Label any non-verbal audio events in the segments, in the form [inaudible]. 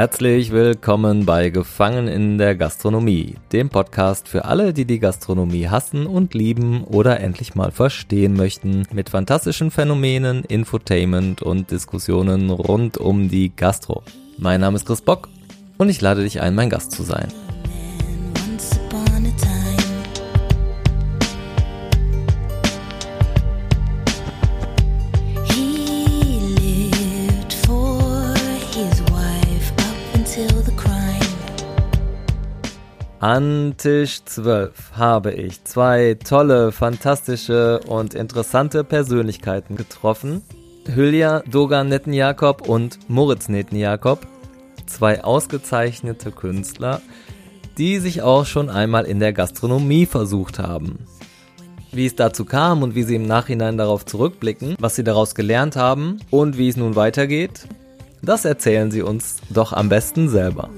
Herzlich willkommen bei Gefangen in der Gastronomie, dem Podcast für alle, die die Gastronomie hassen und lieben oder endlich mal verstehen möchten, mit fantastischen Phänomenen, Infotainment und Diskussionen rund um die Gastro. Mein Name ist Chris Bock und ich lade dich ein, mein Gast zu sein. An Tisch 12 habe ich zwei tolle, fantastische und interessante Persönlichkeiten getroffen. Hülya Dogan Nettenjakob und Moritz Nettenjakob, zwei ausgezeichnete Künstler, die sich auch schon einmal in der Gastronomie versucht haben. Wie es dazu kam und wie sie im Nachhinein darauf zurückblicken, was sie daraus gelernt haben und wie es nun weitergeht, das erzählen sie uns doch am besten selber.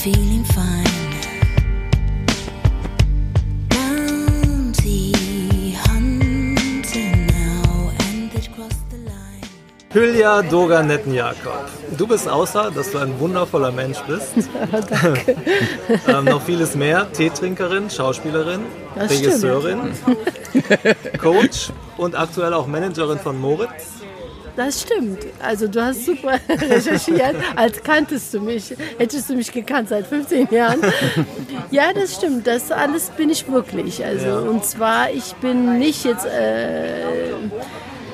Feeling fine. Hülya Dogan Nettenjakob. Du bist außer, dass du ein wundervoller Mensch bist. [laughs] Danke. [laughs] ähm, noch vieles mehr. Teetrinkerin, Schauspielerin, das Regisseurin, [laughs] Coach und aktuell auch Managerin von Moritz. Das stimmt. Also du hast super [laughs] recherchiert, als kanntest du mich. Hättest du mich gekannt seit 15 Jahren. [laughs] Ja, das stimmt. Das alles bin ich wirklich. Also ja. und zwar, ich bin nicht jetzt äh,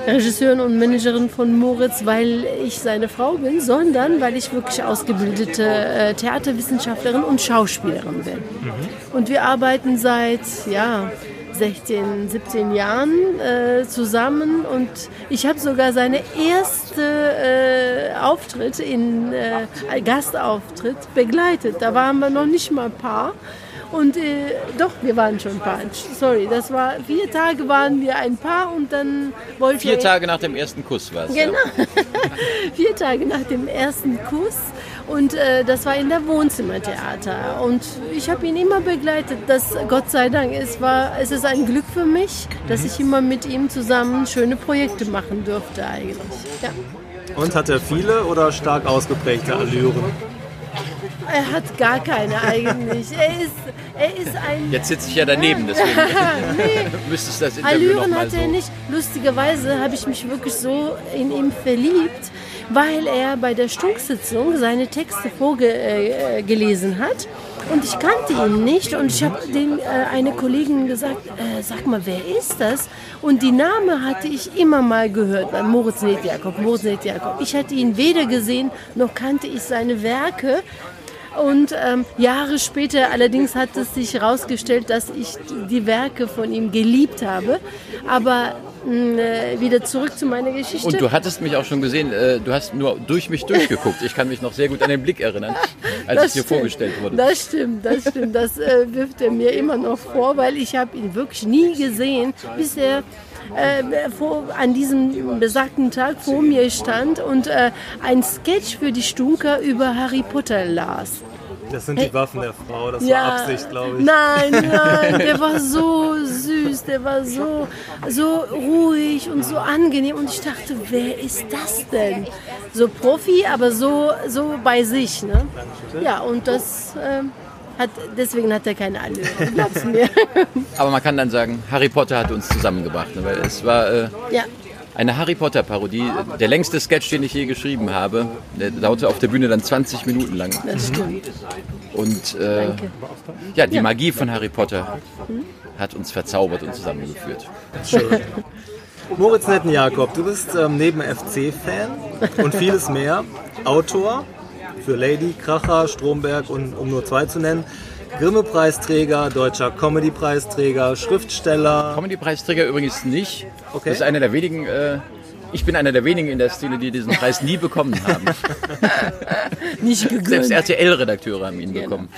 Regisseurin und Managerin von Moritz, weil ich seine Frau bin, sondern weil ich wirklich ausgebildete äh, Theaterwissenschaftlerin und Schauspielerin bin. Mhm. Und wir arbeiten seit, ja, 16, 17 Jahren äh, zusammen und ich habe sogar seine erste äh, Auftritt in äh, Gastauftritt begleitet. Da waren wir noch nicht mal Paar. Und äh, doch, wir waren schon ein Paar. Sorry, das war vier Tage waren wir ein Paar und dann wollte Vier Tage nach dem ersten Kuss war es. Genau. Ja. [laughs] vier Tage nach dem ersten Kuss und äh, das war in der Wohnzimmertheater. Und ich habe ihn immer begleitet. Das, Gott sei Dank, es, war, es ist ein Glück für mich, dass ich immer mit ihm zusammen schöne Projekte machen durfte eigentlich. Ja. Und hat er viele oder stark ausgeprägte Allüren? Er hat gar keine eigentlich. Er ist, er ist ein. Jetzt sitze ich ja daneben, deswegen [laughs] nee. [laughs] müsstest das Interview Allüren hat er so. nicht. Lustigerweise habe ich mich wirklich so in ihm verliebt, weil er bei der Stunksitzung seine Texte vorgelesen äh, hat. Und ich kannte ihn nicht und ich habe den äh, eine Kollegin gesagt, äh, sag mal, wer ist das? Und die Name hatte ich immer mal gehört, Moritz Netjakob, Moritz Netjakob. Ich hatte ihn weder gesehen, noch kannte ich seine Werke. Und ähm, Jahre später allerdings hat es sich herausgestellt, dass ich die Werke von ihm geliebt habe. Aber äh, wieder zurück zu meiner Geschichte. Und du hattest mich auch schon gesehen, äh, du hast nur durch mich durchgeguckt. Ich kann mich noch sehr gut an den Blick erinnern, als das ich dir stimmt. vorgestellt wurde. Das stimmt, das stimmt. Das äh, wirft er mir immer noch vor, weil ich habe ihn wirklich nie gesehen, bis er äh, vor, an diesem besagten Tag vor mir stand und äh, ein Sketch für die Stunker über Harry Potter las. Das sind die Waffen der Frau, das ja, war Absicht, glaube ich. Nein, [laughs] nein, der war so süß, der war so, so ruhig und so angenehm. Und ich dachte, wer ist das denn? So Profi, aber so, so bei sich. Ne? Ja, und das. Äh, hat, deswegen hat er keine Allüre. Glaub's mir. [laughs] Aber man kann dann sagen, Harry Potter hat uns zusammengebracht, ne? weil es war äh, ja eine Harry Potter Parodie. Der längste Sketch, den ich je geschrieben habe, der dauerte auf der Bühne dann 20 Minuten lang. Das stimmt. Und äh, ja, die Magie von Harry Potter hat uns verzaubert und zusammengeführt. Schön. Moritz Nettenjakob, du bist ähm, neben FC-Fan und vieles mehr Autor für Lady, Kracher, Stromberg und um nur zwei zu nennen. Grimme-Preisträger, deutscher Comedy-Preisträger, Schriftsteller. Comedy-Preisträger übrigens nicht. Okay. Das ist einer der wenigen. Äh, ich bin einer der wenigen in der Szene, die diesen Preis nie bekommen haben. [laughs] nicht gegönnt. Selbst RTL-Redakteure haben ihn genau. bekommen.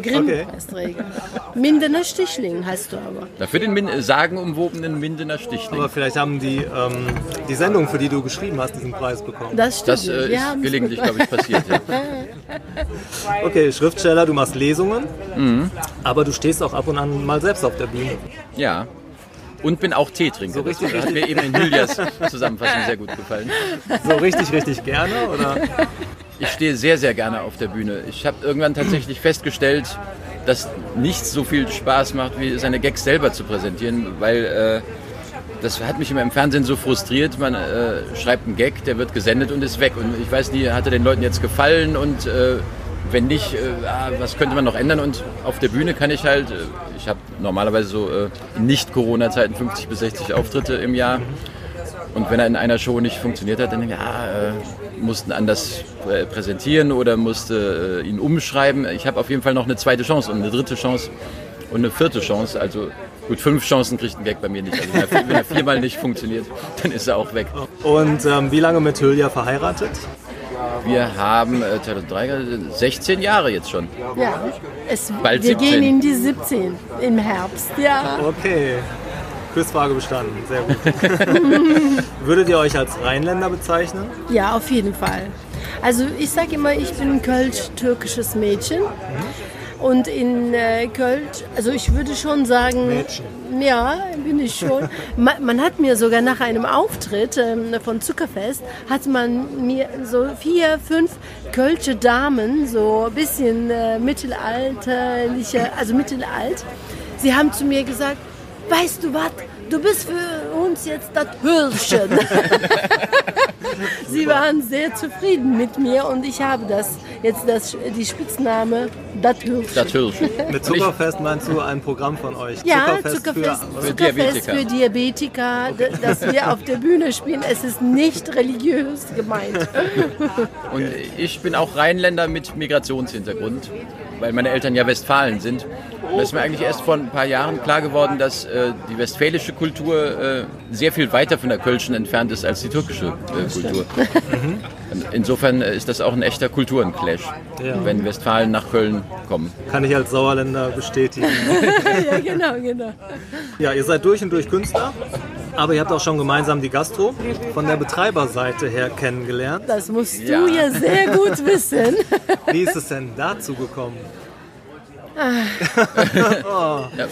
Grimm-Preisträger. Okay. Mindener Stichling heißt du aber. Na, für den Min sagenumwobenen Mindener Stichling. Aber vielleicht haben die ähm, die Sendung, für die du geschrieben hast, diesen Preis bekommen. Das stimmt. Das äh, ist gelegentlich, glaube ich, passiert. Ja. [laughs] Okay, Schriftsteller, du machst Lesungen, mhm. aber du stehst auch ab und an mal selbst auf der Bühne. Ja. Und bin auch Teetrinker. So richtig, das hat mir eben in Julias Zusammenfassung sehr gut gefallen. So richtig, richtig gerne, oder? Ich stehe sehr, sehr gerne auf der Bühne. Ich habe irgendwann tatsächlich festgestellt, dass nichts so viel Spaß macht, wie seine Gags selber zu präsentieren, weil äh, das hat mich immer im Fernsehen so frustriert. Man äh, schreibt einen Gag, der wird gesendet und ist weg. Und ich weiß nie, hat er den Leuten jetzt gefallen und äh, wenn nicht, äh, ah, was könnte man noch ändern? Und auf der Bühne kann ich halt, äh, ich habe normalerweise so äh, nicht Corona-Zeiten 50 bis 60 Auftritte im Jahr. Und wenn er in einer Show nicht funktioniert hat, dann denke ich, ja, äh, mussten anders präsentieren oder musste ihn umschreiben. Ich habe auf jeden Fall noch eine zweite Chance und eine dritte Chance und eine vierte Chance. Also gut, fünf Chancen kriegt ein Gag bei mir nicht. Also wenn er viermal nicht funktioniert, dann ist er auch weg. Und ähm, wie lange mit Hülya verheiratet? Wir haben äh, 2003, 16 Jahre jetzt schon. Ja, es, Bald wir 17. gehen in die 17 im Herbst, ja. Okay. Quizfrage bestanden, sehr gut. [laughs] Würdet ihr euch als Rheinländer bezeichnen? Ja, auf jeden Fall. Also ich sage immer, ich bin ein kölsch-türkisches Mädchen. Mhm. Und in äh, Köln, also ich würde schon sagen, Mädchen. ja, bin ich schon. man, man, hat mir sogar nach einem Auftritt ähm, von Zuckerfest, hat man mir so vier, fünf kölsche Damen, so ein bisschen äh, mittelalterliche, also mittelalt, sie haben zu mir gesagt, weißt du was, du bist für uns jetzt das Hürchen. [laughs] [laughs] [laughs] Sie waren sehr zufrieden mit mir und ich habe das jetzt das, die Spitzname Das Hürchen. Das Hürchen. Mit Zuckerfest meinst du ein Programm von euch? Ja, Zuckerfest, Zuckerfest, für, für, Zuckerfest Diabetiker. für Diabetiker, das wir auf der Bühne spielen. Es ist nicht religiös gemeint. [laughs] Und ich bin auch Rheinländer mit Migrationshintergrund, weil meine Eltern ja Westfalen sind. Und ist mir eigentlich erst vor ein paar Jahren klar geworden, dass äh, die westfälische Kultur äh, sehr viel weiter von der Kölschen entfernt ist als die türkische äh, Kultur. Insofern äh, ist das auch ein echter Kulturenclash, ja. wenn Westfalen nach Köln kommen. Kann ich als Sauerländer bestätigen. [laughs] ja, genau, genau. Ja, ihr seid durch und durch Künstler. Aber ihr habt auch schon gemeinsam die Gastro von der Betreiberseite her kennengelernt. Das musst du ja, ja sehr gut wissen. [laughs] Wie ist es denn dazu gekommen? oh. [laughs] ja,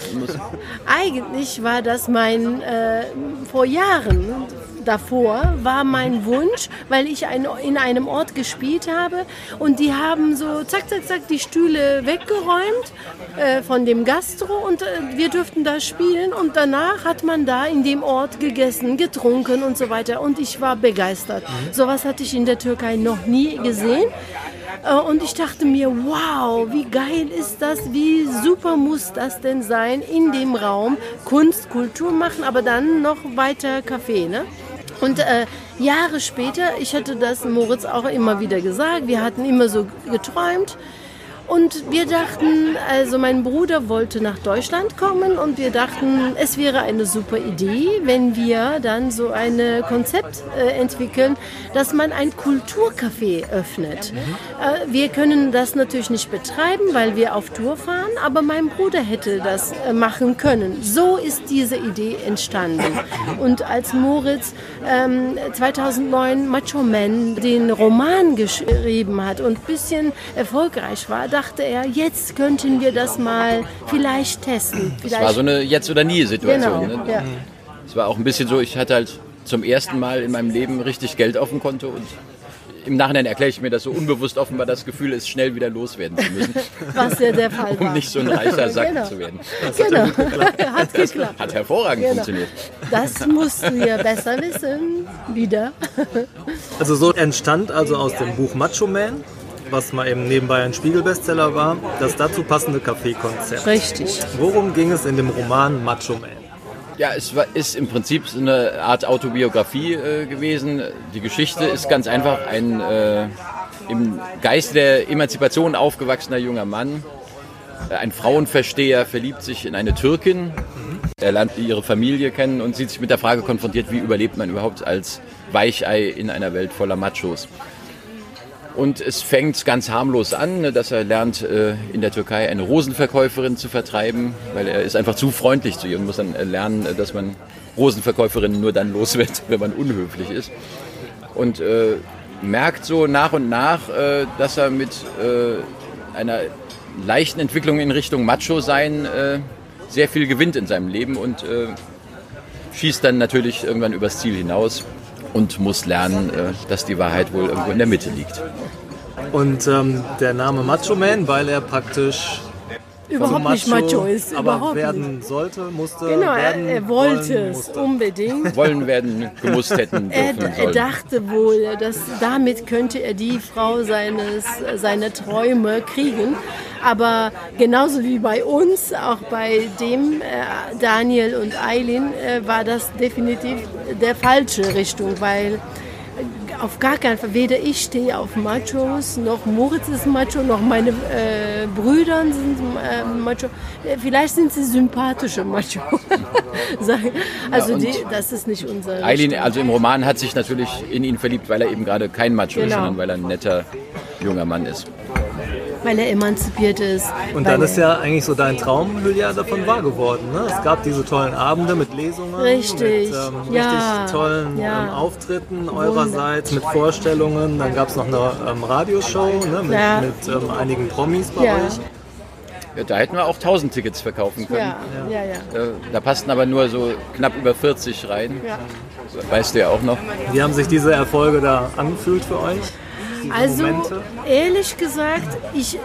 Eigentlich war das mein, äh, vor Jahren davor war mein Wunsch, weil ich ein, in einem Ort gespielt habe und die haben so zack, zack, zack die Stühle weggeräumt äh, von dem Gastro und äh, wir durften da spielen und danach hat man da in dem Ort gegessen, getrunken und so weiter und ich war begeistert. Mhm. Sowas hatte ich in der Türkei noch nie gesehen. Äh, und ich dachte mir, wow, wie geil ist das, wie super muss das denn sein, in dem Raum Kunst, Kultur machen, aber dann noch weiter Kaffee. Ne? Und äh, Jahre später, ich hatte das Moritz auch immer wieder gesagt, wir hatten immer so geträumt, und wir dachten, also mein Bruder wollte nach Deutschland kommen und wir dachten, es wäre eine super Idee, wenn wir dann so ein Konzept äh, entwickeln, dass man ein Kulturcafé öffnet. Äh, wir können das natürlich nicht betreiben, weil wir auf Tour fahren, aber mein Bruder hätte das äh, machen können. So ist diese Idee entstanden. Und als Moritz ähm, 2009 Macho Man den Roman geschrieben hat und ein bisschen erfolgreich war, dachte er, jetzt könnten wir das mal vielleicht testen. Vielleicht. Das war so eine Jetzt- oder Nie-Situation. Genau, ne? ja. Es war auch ein bisschen so, ich hatte halt zum ersten Mal in meinem Leben richtig Geld auf dem Konto und im Nachhinein erkläre ich mir das so unbewusst offenbar das Gefühl ist, schnell wieder loswerden zu müssen. [laughs] Was ja der Fall [laughs] war. Um nicht so ein reicher Sack genau. zu werden. [laughs] Das genau. Hat, hat geklappt. Hat hervorragend genau. funktioniert. Das musst du ja besser wissen. Wieder. Also so entstand also aus dem Buch Macho Man was mal eben nebenbei ein Spiegelbestseller war, das dazu passende Kaffeekonzept. Richtig. Worum ging es in dem Roman Macho Man? Ja, es war, ist im Prinzip eine Art Autobiografie äh, gewesen. Die Geschichte ist ganz einfach ein äh, im Geist der Emanzipation aufgewachsener junger Mann. Äh, ein Frauenversteher verliebt sich in eine Türkin. Er lernt ihre Familie kennen und sieht sich mit der Frage konfrontiert, wie überlebt man überhaupt als Weichei in einer Welt voller Machos. Und es fängt ganz harmlos an, ne, dass er lernt, äh, in der Türkei eine Rosenverkäuferin zu vertreiben, weil er ist einfach zu freundlich zu ihr und muss dann äh, lernen, äh, dass man Rosenverkäuferinnen nur dann los wird, [laughs] wenn man unhöflich ist. Und merkt so nach und nach, dass er mit einer leichten Entwicklung in Richtung Macho sein sehr viel gewinnt in seinem Leben und schießt dann natürlich irgendwann übers Ziel hinaus und muss lernen, dass die Wahrheit wohl irgendwo in der Mitte liegt. Und ähm, der Name Macho Man, weil er praktisch überhaupt so nicht macho ist. aber überhaupt werden nicht. sollte, musste, Genau, er, werden, er wollte wollen, es musste. unbedingt. Wollen werden, gemusst hätten, Er, er dachte wohl, dass damit könnte er die Frau seines, seiner Träume kriegen. Aber genauso wie bei uns, auch bei dem äh, Daniel und Eileen, äh, war das definitiv der falsche Richtung, weil äh, auf gar keinen Fall, weder ich stehe auf Machos, noch Moritz ist Macho, noch meine äh, Brüder sind äh, Macho. Vielleicht sind sie sympathische Macho. [laughs] Also und die, das ist nicht unser Eileen, also im Roman, hat sich natürlich in ihn verliebt, weil er eben gerade kein Macho ist, Genau. sondern weil er ein netter junger Mann ist. Weil er emanzipiert ist. Und dann ist er- ja eigentlich so dein Traum, Julia, davon wahr geworden. Ne? Es gab diese tollen Abende mit Lesungen, Richtig, mit ähm, ja, richtig tollen ja. ähm, Auftritten eurerseits, mit Vorstellungen. Dann gab es noch eine ähm, Radioshow ne? mit, Ja. mit ähm, einigen Promis bei Ja. euch. Ja, da hätten wir auch 1000 Tickets verkaufen können. ja, ja, ja. Äh, Da passten aber nur so knapp über 40 rein. Ja. Weißt du ja auch noch. Wie haben sich diese Erfolge da angefühlt für euch? Diese Also Momente? ehrlich gesagt, ich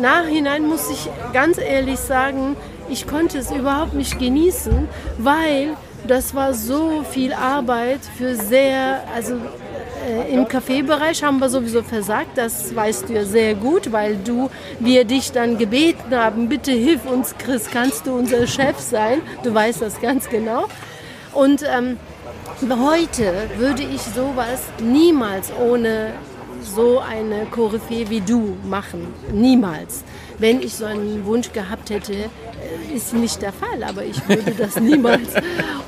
nachhinein muss ich ganz ehrlich sagen, ich konnte es überhaupt nicht genießen, weil das war so viel Arbeit für sehr, also äh, im Kaffeebereich haben wir sowieso versagt, das weißt du ja sehr gut, weil du, wir dich dann gebeten haben, bitte hilf uns Chris, kannst du unser Chef sein? Du weißt das ganz genau. Und ähm, heute würde ich sowas niemals ohne so eine Koryphäe wie du machen. Niemals. Wenn ich so einen Wunsch gehabt hätte, äh, ist nicht der Fall, aber ich würde das [laughs] niemals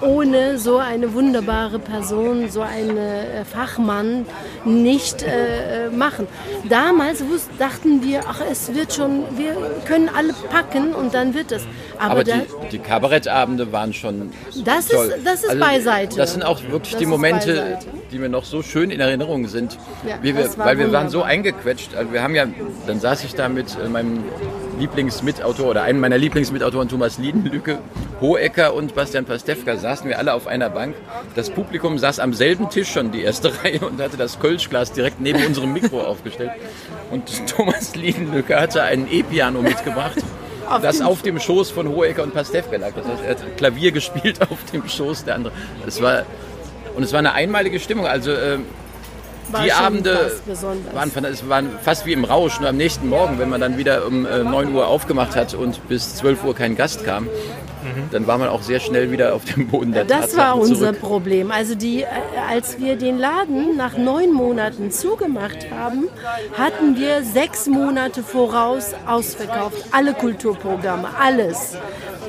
ohne so eine wunderbare Person, so einen äh, Fachmann nicht äh, machen. Damals dachten wir, ach, es wird schon, wir können alle packen und dann wird es. Aber, Aber da, die, die Kabarettabende waren schon Das ist- toll. Also das ist beiseite. Das sind auch wirklich Das die ist Momente, beiseite. die mir noch so schön in Erinnerung sind. Ja, wir, weil wir waren so wunderbar. eingequetscht. Also wir haben ja, dann saß ich da mit äh, meinem Lieblingsmitautor oder einem meiner Lieblingsmitautoren, Thomas Liedenlücke, Hohecker und Bastian Pastewka, saßen wir alle auf einer Bank. Das Publikum saß am selben Tisch schon, die erste [laughs] Reihe, und hatte das Kölschglas direkt neben unserem Mikro aufgestellt. Und [laughs] Thomas Liedenlücke hatte ein E-Piano mitgebracht. Das auf dem Schoß von Hohecker und Pastewka lag. Das heißt, er hat Klavier gespielt [laughs] auf dem Schoß der andere. Es war, und es war eine einmalige Stimmung. Also ähm, war die Abende waren, waren fast wie im Rausch. Nur am nächsten Morgen, wenn man dann wieder um äh, 9 Uhr aufgemacht hat und bis 12 Uhr kein Gast kam, dann war man auch sehr schnell wieder auf dem Boden der Das war Tatsachen unser zurück. Problem. Also die, äh, als wir den Laden nach neun Monaten zugemacht haben, hatten wir sechs Monate voraus ausverkauft. Alle Kulturprogramme, alles.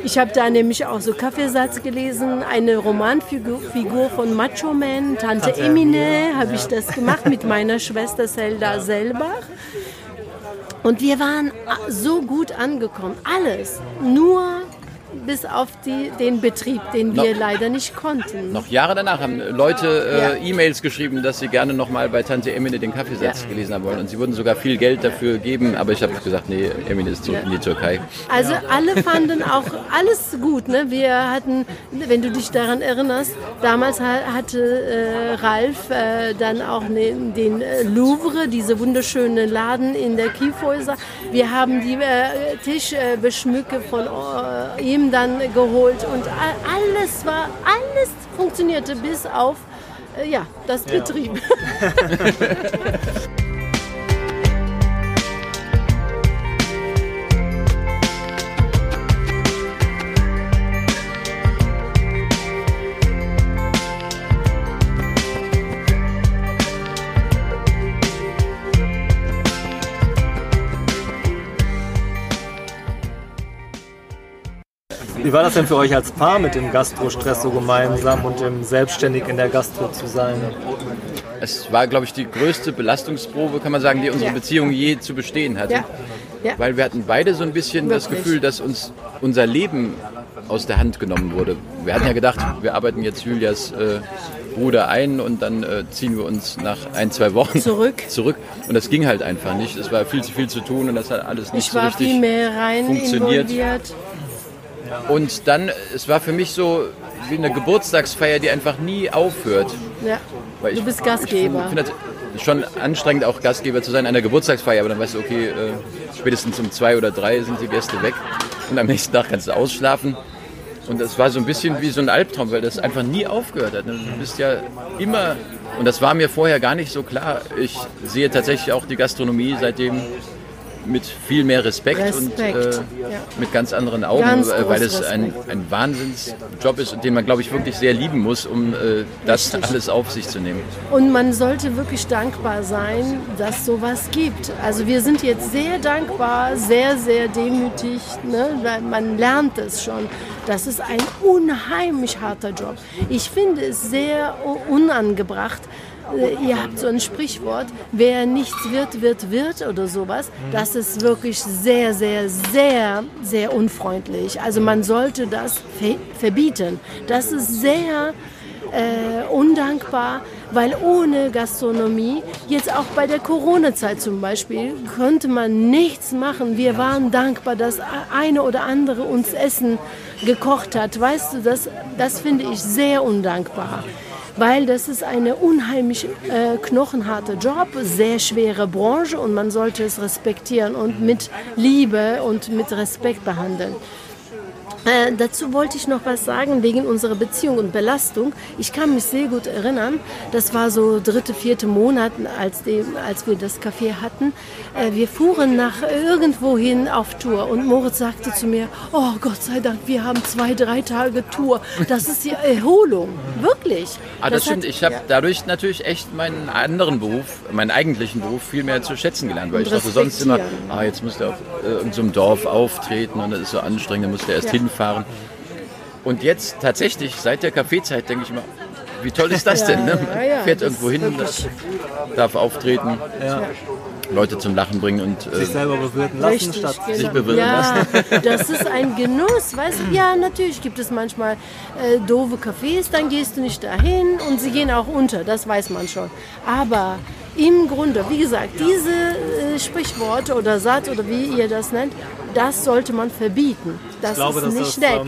Ich habe da nämlich auch so Kaffeesatz gelesen, eine Romanfigur Figur von Macho Man, Tante Tante Emine, habe ich das gemacht mit meiner Schwester Zelda Selbach. Und wir waren so gut angekommen, alles. Nur bis auf die, den Betrieb, den wir Noch- leider nicht konnten. Noch Jahre danach haben Leute äh, Ja. E-Mails geschrieben, dass sie gerne nochmal bei Tante Emine den Kaffeesatz gelesen haben wollen. Und sie würden sogar viel Geld dafür geben. Aber ich habe gesagt, nee, Emine ist zurück in die Türkei. Also alle fanden auch alles gut. Ne? Wir hatten, wenn du dich daran erinnerst, damals ha- hatte äh, Ralf äh, dann auch ne, den äh, Louvre, diese wunderschöne Laden in der Kiefhäuser. Wir haben die äh, Tischbeschmücke von äh, ihm dann geholt und alles war, alles funktionierte bis auf äh, ja, das Betrieb. [laughs] Wie war das denn für euch als Paar mit dem Gastro-Stress so gemeinsam und dem selbstständig in der Gastro zu sein? Es war, glaube ich, die größte Belastungsprobe, kann man sagen, die unsere Ja. Beziehung je zu bestehen hatte. Ja. Ja. Weil wir hatten beide so ein bisschen das Wirklich. Gefühl, dass uns unser Leben aus der Hand genommen wurde. Wir hatten ja gedacht, wir arbeiten jetzt Julias äh, Bruder ein und dann äh, ziehen wir uns nach ein, zwei Wochen Zurück. [laughs] zurück. Und das ging halt einfach nicht. Es war viel zu viel zu tun und das hat alles nicht Ich so war richtig viel mehr rein funktioniert. involviert. Und dann, es war für mich so, wie eine Geburtstagsfeier, die einfach nie aufhört. Ja. Weil Du ich- bist Gastgeber. Ich finde find das schon anstrengend, auch Gastgeber zu sein an einer Geburtstagsfeier, aber dann weißt du, okay, äh, spätestens um zwei oder drei sind die Gäste weg und am nächsten Tag kannst du ausschlafen. Und das war so ein bisschen wie so ein Albtraum, weil das einfach nie aufgehört hat. ne? Du bist ja immer, und das war mir vorher gar nicht so klar. Ich sehe tatsächlich auch die Gastronomie seitdem mit viel mehr Respekt, und Respekt, äh, ja. mit ganz anderen Augen, Ganz äh, weil es ein, ein Wahnsinnsjob ist, den man, glaube ich, wirklich sehr lieben muss, um äh, das Richtig. alles auf sich zu nehmen. Und man sollte wirklich dankbar sein, dass sowas gibt. Also wir sind jetzt sehr dankbar, sehr, sehr demütig, ne? weil man lernt es schon. Das ist ein unheimlich harter Job. Ich finde es sehr unangebracht. Äh, Ihr habt so ein Sprichwort, wer nichts wird, wird, wird oder sowas. Das ist wirklich sehr, sehr, sehr, sehr unfreundlich. Also man sollte das ver verbieten. Das ist sehr äh, undankbar, weil ohne Gastronomie, jetzt auch bei der Corona-Zeit zum Beispiel, konnte man nichts machen. Wir waren dankbar, dass eine oder andere uns Essen gekocht hat. Weißt du, das, das finde ich sehr undankbar. Weil das ist eine unheimlich äh, knochenharte Job, sehr schwere Branche und man sollte es respektieren und mit Liebe und mit Respekt behandeln. Äh, dazu wollte ich noch was sagen wegen unserer Beziehung und Belastung. Ich kann mich sehr gut erinnern, das war so dritte, vierte Monat, als, dem, als wir das Café hatten. Äh, wir fuhren nach irgendwohin auf Tour und Moritz sagte zu mir, oh Gott sei Dank, wir haben zwei, drei Tage Tour. Das ist die Erholung, wirklich. Ah, das, stimmt. hat- Ich habe ja. dadurch natürlich echt meinen anderen Beruf, meinen eigentlichen Beruf viel mehr zu schätzen gelernt, weil ich dachte sonst immer, ah, jetzt musst du auf äh, irgendeinem so einem Dorf auftreten und das ist so anstrengend, dann musst du erst Ja. hinfahren. Und jetzt tatsächlich, seit der Kaffeezeit, denke ich immer, wie toll ist das Ja, denn? Ne? ja, ja, Fährt das irgendwo hin, darf auftreten, Ja. Leute zum Lachen bringen und äh, Sich selber bewirten lassen, Richtig, statt genau. sich bewirren ja, [laughs] das ist ein Genuss, weißt du? Ja, natürlich gibt es manchmal äh, doofe Cafés, dann gehst du nicht dahin und sie gehen auch unter, das weiß man schon. Aber im Grunde, wie gesagt, diese äh, Sprichworte oder Satz oder wie ihr das nennt, das sollte man verbieten. Das Ich glaube, ist nicht das, nett. ähm,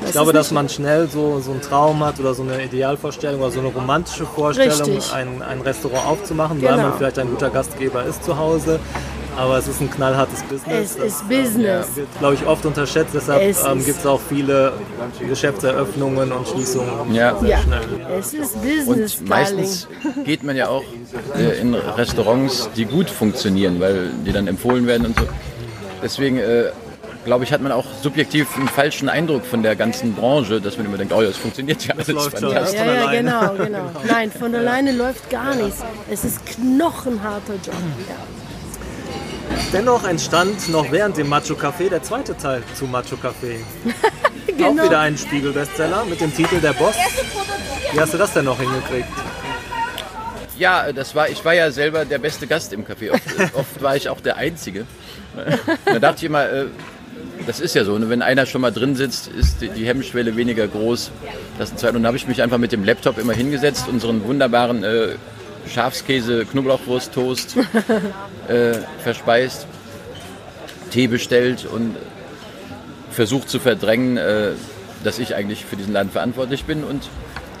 Das ich glaube, ist dass man schnell so, so einen Traum hat oder so eine Idealvorstellung oder so eine romantische Vorstellung, ein, ein Restaurant aufzumachen, weil Genau. man vielleicht ein guter Gastgeber ist zu Hause. Aber es ist ein knallhartes Business. Es Das, ist Business. ähm, wird, glaube ich, oft unterschätzt. Deshalb ähm, gibt es auch viele Geschäftseröffnungen und Schließungen. ja. Ja, schnell. es ist Business, Und Darling. meistens geht man ja auch äh, in Restaurants, die gut funktionieren, weil die dann empfohlen werden und so. Deswegen äh, glaube ich, hat man auch subjektiv einen falschen Eindruck von der ganzen Branche, dass man immer denkt, oh ja, es funktioniert ja alles läuft. Ja, von ja, alleine. genau, genau. Nein, von alleine läuft gar nichts. Es ist knochenharter Job. Ja. Dennoch entstand noch während dem Macho Café der zweite Teil zu Macho Café. [laughs] Genau. Auch wieder ein Spiegel-Bestseller mit dem Titel Der Boss. Wie hast du das denn noch hingekriegt? Ja, das war, ich war ja selber der beste Gast im Café. Oft, [laughs] oft war ich auch der Einzige. Da dachte ich immer, äh, das ist ja so, ne? wenn einer schon mal drin sitzt, ist die, Hemmschwelle weniger groß. Das. Und da habe ich mich einfach mit dem Laptop immer hingesetzt, unseren wunderbaren äh, Schafskäse, Knoblauchwurst, Toast [laughs] äh, verspeist, Tee bestellt und versucht zu verdrängen, äh, dass ich eigentlich für diesen Laden verantwortlich bin. Und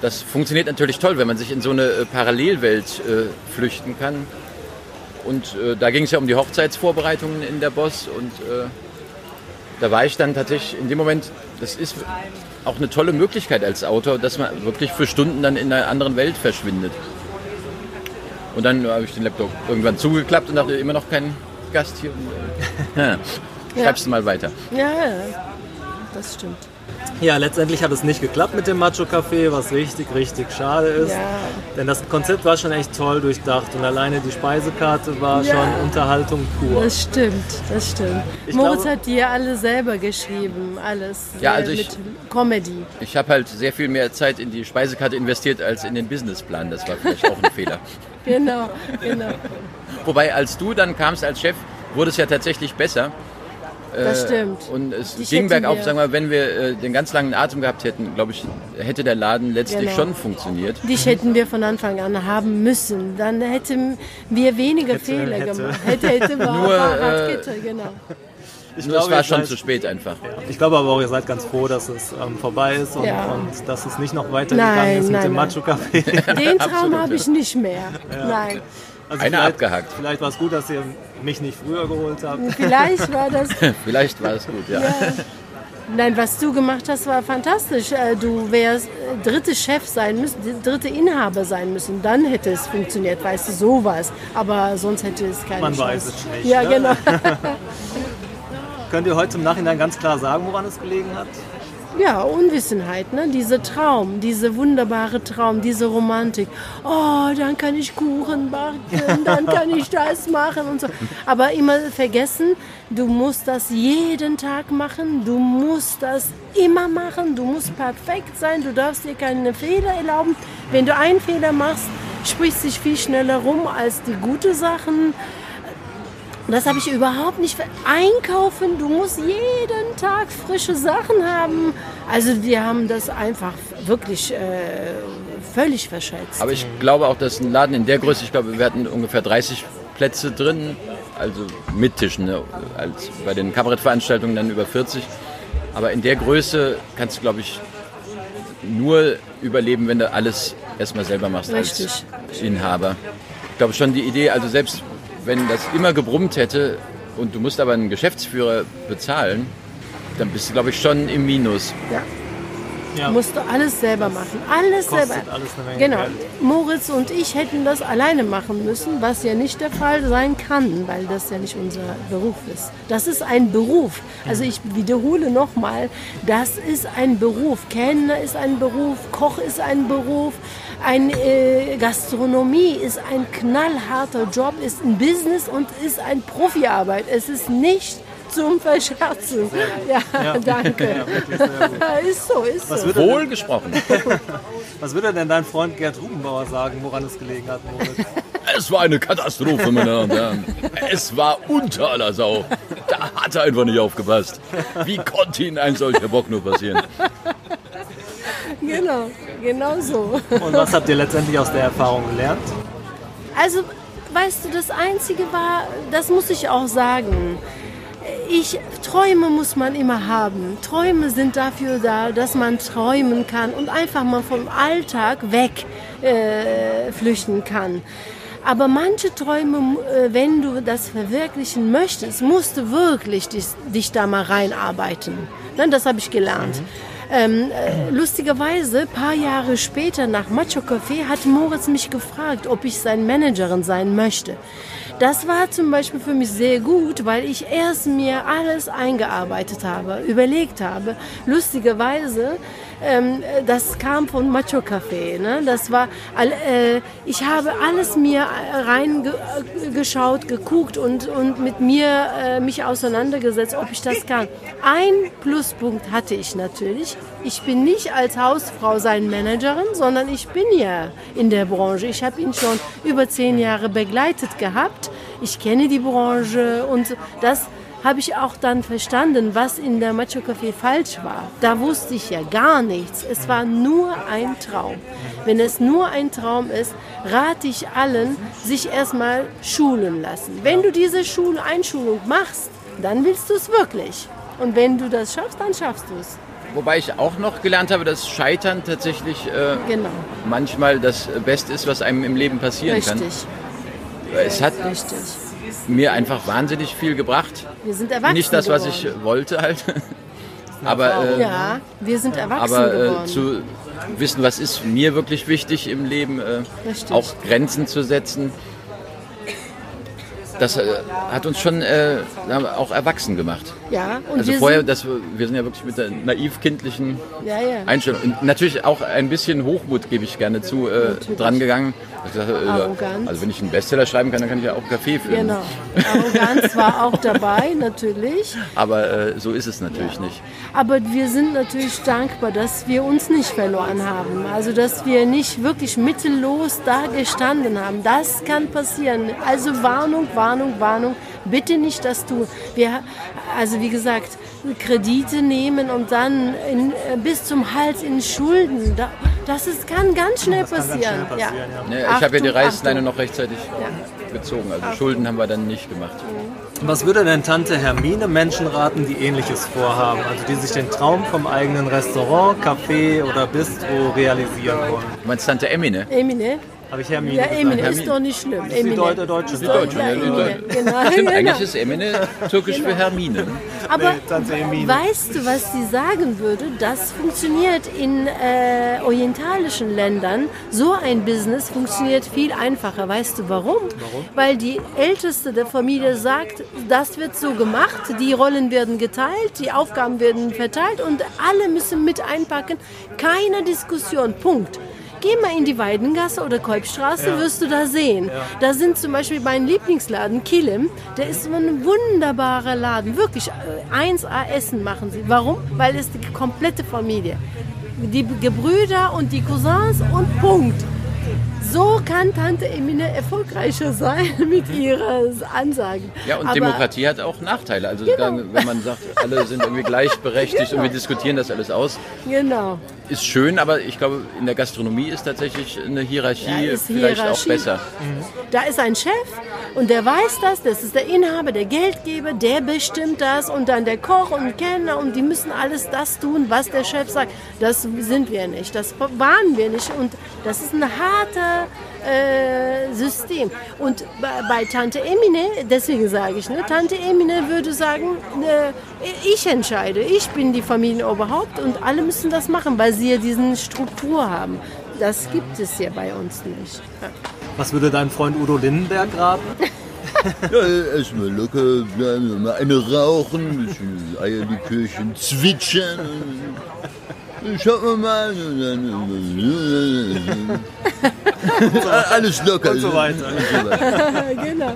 das funktioniert natürlich toll, wenn man sich in so eine äh, Parallelwelt äh, flüchten kann. Und äh, da ging es ja um die Hochzeitsvorbereitungen in der Boss und äh, da war ich dann tatsächlich in dem Moment, das ist auch eine tolle Möglichkeit als Autor, dass man wirklich für Stunden dann in einer anderen Welt verschwindet. Und dann habe ich den Laptop irgendwann zugeklappt und dachte, immer noch kein Gast hier. [laughs] Schreibst du mal weiter. Ja, das stimmt. Ja, letztendlich hat es nicht geklappt mit dem Macho Café, was richtig, richtig schade ist. Ja. Denn das Konzept war schon echt toll durchdacht und alleine die Speisekarte war Ja. schon Unterhaltung pur. Das stimmt, das stimmt. Ich Moritz glaube- hat dir alle selber geschrieben, alles. Ja, Sehr also ich- mit Comedy. Ich habe halt sehr viel mehr Zeit in die Speisekarte investiert als in den Businessplan. Das war vielleicht auch ein Fehler. [laughs] Genau, genau. Wobei, als du dann kamst als Chef, wurde es ja tatsächlich besser. Das stimmt. Und es Dich ging bergauf, sagen wir, wenn wir äh, den ganz langen Atem gehabt hätten, glaube ich, hätte der Laden letztlich Genau. schon funktioniert. Dich hätten wir von Anfang an haben müssen. Dann hätten wir weniger Fehler hätte. gemacht. Hätte, hätte, war, [laughs] Nur, war äh, genau. Ich Nur glaube, es war schon zu spät einfach. Ja. Ich glaube aber auch, ihr seid ganz froh, dass es ähm, vorbei ist und, ja. und, dass es nicht noch weitergegangen nein, ist mit dem Macho-Café. Den [laughs] Traum habe ich nicht mehr. Ja. Nein. Also Einer abgehakt. Vielleicht war es gut, dass ihr mich nicht früher geholt habt. [laughs] Vielleicht war das. [laughs] vielleicht war es gut, ja. Nein, was du gemacht hast, war fantastisch. Äh, du wärst äh, dritte Chef sein müssen, dritte Inhaber sein müssen. Dann hätte es funktioniert, weißt du, sowas. Aber sonst hätte es keine Man Chance. Man weiß es nicht. Ja, ne? genau. [laughs] Könnt ihr heute im Nachhinein ganz klar sagen, woran es gelegen hat? Ja, Unwissenheit, ne? Dieser Traum, dieser wunderbare Traum, diese Romantik. Oh, dann kann ich Kuchen backen, dann kann ich das machen und so. Aber immer vergessen, du musst das jeden Tag machen, du musst das immer machen, du musst perfekt sein, du darfst dir keine Fehler erlauben. Wenn du einen Fehler machst, sprichst dich viel schneller rum als die guten Sachen. Das habe ich überhaupt nicht. Einkaufen, du musst jeden Tag frische Sachen haben. Also wir haben das einfach wirklich äh, völlig verschätzt. Aber ich glaube auch, dass ein Laden in der Größe, ich glaube, wir hatten ungefähr 30 Plätze drin, also mit Tischen, ne? als bei den Kabarettveranstaltungen dann über 40. Aber in der Größe kannst du, glaube ich, nur überleben, wenn du alles erstmal selber machst Richtig. als Inhaber. Ich glaube schon die Idee, also selbst wenn das immer gebrummt hätte und du musst aber einen Geschäftsführer bezahlen, dann bist du, glaube ich, schon im Minus. Ja. Ja. Musst du alles selber machen. Alles selber. Alles genau. Geld. Moritz und ich hätten das alleine machen müssen, was ja nicht der Fall sein kann, weil das ja nicht unser Beruf ist. Das ist ein Beruf. Also ich wiederhole nochmal, das ist ein Beruf. Kellner ist ein Beruf, Koch ist ein Beruf, ein äh, Gastronomie ist ein knallharter Job, ist ein Business und ist ein Profiarbeit. Es ist nicht zum Verscherzen. Ja, ja. danke. Ja, [laughs] ist so, ist Was so. Wohl gesprochen. [laughs] Was würde denn dein Freund Gerd Rubenbauer sagen, woran es gelegen hat, Moritz? Es war eine Katastrophe, meine Damen und Herren. Es war unter aller Sau. Da hat er einfach nicht aufgepasst. Wie konnte Ihnen ein solcher Bock nur passieren? Genau, genau so. Und was habt ihr letztendlich aus der Erfahrung gelernt? Also, weißt du, das Einzige war, das muss ich auch sagen, ich, Träume muss man immer haben. Träume sind dafür da, dass man träumen kann und einfach mal vom Alltag weg äh, flüchten kann. Aber manche Träume, äh, wenn du das verwirklichen möchtest, musst du wirklich dich, dich da mal reinarbeiten. Das habe ich gelernt. Mhm. Ähm, äh, lustigerweise, ein paar Jahre später nach Macho Café hat Moritz mich gefragt, ob ich sein Managerin sein möchte. Das war zum Beispiel für mich sehr gut, weil ich erst mir alles eingearbeitet habe, überlegt habe. Lustigerweise, ähm, das kam von Macho Café. Ne? Das war, äh, ich habe alles mir reingeschaut, geguckt und, und mit mir äh, mich auseinandergesetzt, ob ich das kann. Ein Pluspunkt hatte ich natürlich. Ich bin nicht als Hausfrau sein Managerin, sondern ich bin ja in der Branche. Ich habe ihn schon über zehn Jahre begleitet gehabt. Ich kenne die Branche und das habe ich auch dann verstanden, was in der Macho Café falsch war. Da wusste ich ja gar nichts. Es war nur ein Traum. Wenn es nur ein Traum ist, rate ich allen, sich erstmal schulen lassen. Wenn du diese Schul Einschulung machst, dann willst du es wirklich. Und wenn du das schaffst, dann schaffst du es. Wobei ich auch noch gelernt habe, dass Scheitern tatsächlich äh, genau. manchmal das Beste ist, was einem im Leben passieren Richtig. kann. Richtig. Es hat Richtig mir einfach wahnsinnig viel gebracht. Wir sind erwachsen Nicht das, was ich wollte halt. [laughs] aber äh, ja, wir sind erwachsen aber, äh, geworden. zu wissen, was ist mir wirklich wichtig im Leben, äh, auch Grenzen zu setzen das äh, hat uns schon äh, auch erwachsen gemacht. Ja, und also wir vorher, das, wir sind ja wirklich mit der naiv-kindlichen ja, ja. Einstellung. Und natürlich auch ein bisschen Hochmut, gebe ich gerne zu, äh, dran gegangen. Gesagt, äh, also wenn ich einen Bestseller schreiben kann, dann kann ich ja auch Kaffee führen. Genau. [laughs] Arroganz war auch dabei, natürlich. Aber äh, so ist es natürlich ja. nicht. Aber wir sind natürlich dankbar, dass wir uns nicht verloren haben. Also dass wir nicht wirklich mittellos da gestanden haben. Das kann passieren. Also Warnung, Warnung. Warnung, Warnung, bitte nicht das tun. Wir, also wie gesagt, Kredite nehmen und dann in, äh, bis zum Hals in Schulden. Da, das ist, kann ganz schnell passieren. Ganz schnell passieren ja. Ja. Ja, ich habe ja die Reißleine noch rechtzeitig gezogen. Also Achtung. Schulden haben wir dann nicht gemacht. Mhm. Was würde denn Tante Hermine Menschen raten, die ähnliches vorhaben? Also die sich den Traum vom eigenen Restaurant, Café oder Bistro realisieren wollen? Du meinst Tante Emine? Emine? Habe ich Hermine Ja, gesagt? Emine Hermine. ist doch nicht schlimm. Das ist die Emine. Der Deutsche. Die Deutsche, ja, ne? Die Emine. Genau. Stimmt, genau. eigentlich ist Emine türkisch für Hermine. Aber Nee, weißt du, was sie sagen würde? Das funktioniert in äh, orientalischen Ländern. So ein Business funktioniert viel einfacher. Weißt du warum? warum? Weil die Älteste der Familie sagt, das wird so gemacht, die Rollen werden geteilt, die Aufgaben werden verteilt und alle müssen mit einpacken. Keine Diskussion. Punkt. Geh mal in die Weidengasse oder Kolbstraße, wirst du da sehen. Da sind zum Beispiel mein Lieblingsladen, Kilim. Der ist so ein wunderbarer Laden. Wirklich, äh, 1A Essen machen sie. Warum? Weil es die komplette Familie. Die Gebrüder und die Cousins und Punkt. So kann Tante Emine erfolgreicher sein [laughs] mit ihren Ansagen. Ja, und Aber- Demokratie hat auch Nachteile. Also Genau. wenn man sagt, alle sind irgendwie gleichberechtigt und wir diskutieren das alles aus, Genau. Ist schön, aber ich glaube, in der Gastronomie ist tatsächlich eine Hierarchie vielleicht Hierarchie. auch besser. Da ist ein Chef und der weiß das, das ist der Inhaber, der Geldgeber, der bestimmt das und dann der Koch und Kellner und die müssen alles das tun, was der Chef sagt. Das sind wir nicht, das waren wir nicht und das ist ein harter äh, System. Und bei, bei Tante Emine, deswegen sage ich, ne, Tante Emine würde sagen, äh, ich entscheide, ich bin die Familienoberhaupt und alle müssen das machen, weil sie ja diesen Struktur haben. Das gibt es ja bei uns nicht. Ja. Was würde dein Freund Udo Lindenberg raten? [laughs] Ja, erstmal locker bleiben, mal eine rauchen, ein bisschen Eierlikörchen zwitschern. Schauen wir mal. [laughs] Alles locker. Und so weiter. Und so weiter. [laughs] genau.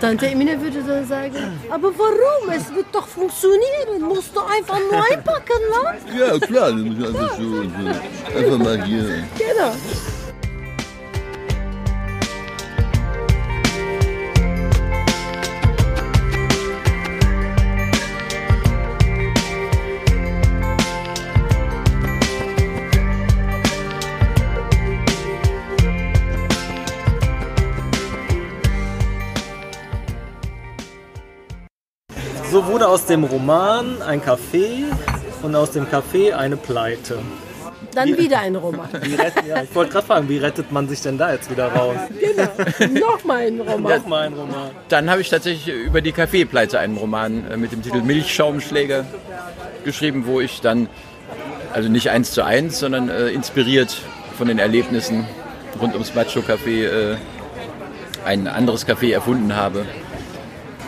Tante Emine würde dann sagen, aber warum? Es wird doch funktionieren. Musst du einfach nur einpacken, ne? Ja, klar, müssen wir einfach so, so. Einfach mal hier. Genau. Wurde aus dem Roman ein Café und aus dem Café eine Pleite. Dann wieder ein Roman. Wie retten, ja, ich wollte gerade fragen, wie rettet man sich denn da jetzt wieder raus? Genau. Nochmal ein Roman. Nochmal ein Roman. Dann habe ich tatsächlich über die Kaffeepleite einen Roman äh, mit dem Titel Milchschaumschläger geschrieben, wo ich dann, also nicht eins zu eins, sondern äh, inspiriert von den Erlebnissen rund ums Macho Café äh, ein anderes Café erfunden habe.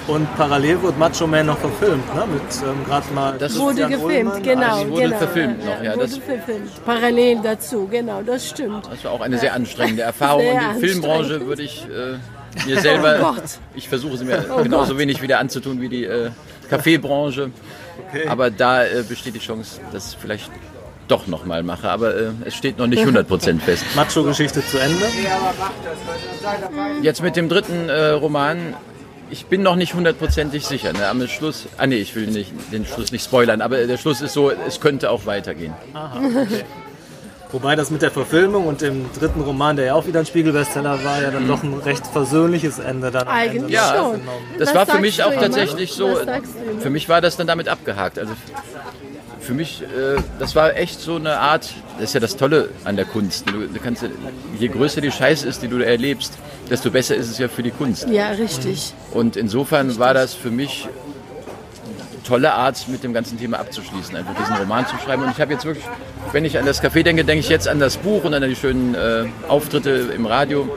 Und parallel wurde Macho Man noch verfilmt, ne? Mit ähm, gerade mal. Das Wurde gefilmt, Ullmann. genau. das wurde genau. verfilmt noch, ja, Wurde das- verfilmt. Parallel dazu, genau, das stimmt. Das war auch eine sehr anstrengende Erfahrung. Sehr und die anstrengend. Filmbranche würde ich äh, mir selber, Oh Gott. ich versuche sie mir [laughs] Oh genauso Gott. wenig wieder anzutun wie die äh, Kaffeebranche. Aber da äh, besteht die Chance, dass ich es vielleicht doch nochmal mache. Aber äh, es steht noch nicht 100% fest. Macho-Geschichte zu Ende. Jetzt mit dem dritten äh, Roman, ich bin noch nicht hundertprozentig sicher. Ne? Am Schluss, ah nee, ich will nicht, den Schluss nicht spoilern, aber der Schluss ist so, es könnte auch weitergehen. Wobei das mit der Verfilmung und dem dritten Roman, der ja auch wieder ein Spiegelbestseller war, ja dann doch ein recht versöhnliches Ende dann Eigentlich Ja, schon. Das Was war für mich auch immer? tatsächlich so. Für mich war das dann damit abgehakt. Also für mich, äh, das war echt so eine Art. Das ist ja das Tolle an der Kunst. Du, du kannst, je größer die Scheiße ist, die du erlebst, desto besser ist es ja für die Kunst. Ja, richtig. Und insofern war das für mich tolle Art, mit dem ganzen Thema abzuschließen, einfach diesen Roman zu schreiben. Und ich habe jetzt wirklich, wenn ich an das Café denke, denke ich jetzt an das Buch und an die schönen äh, Auftritte im Radio.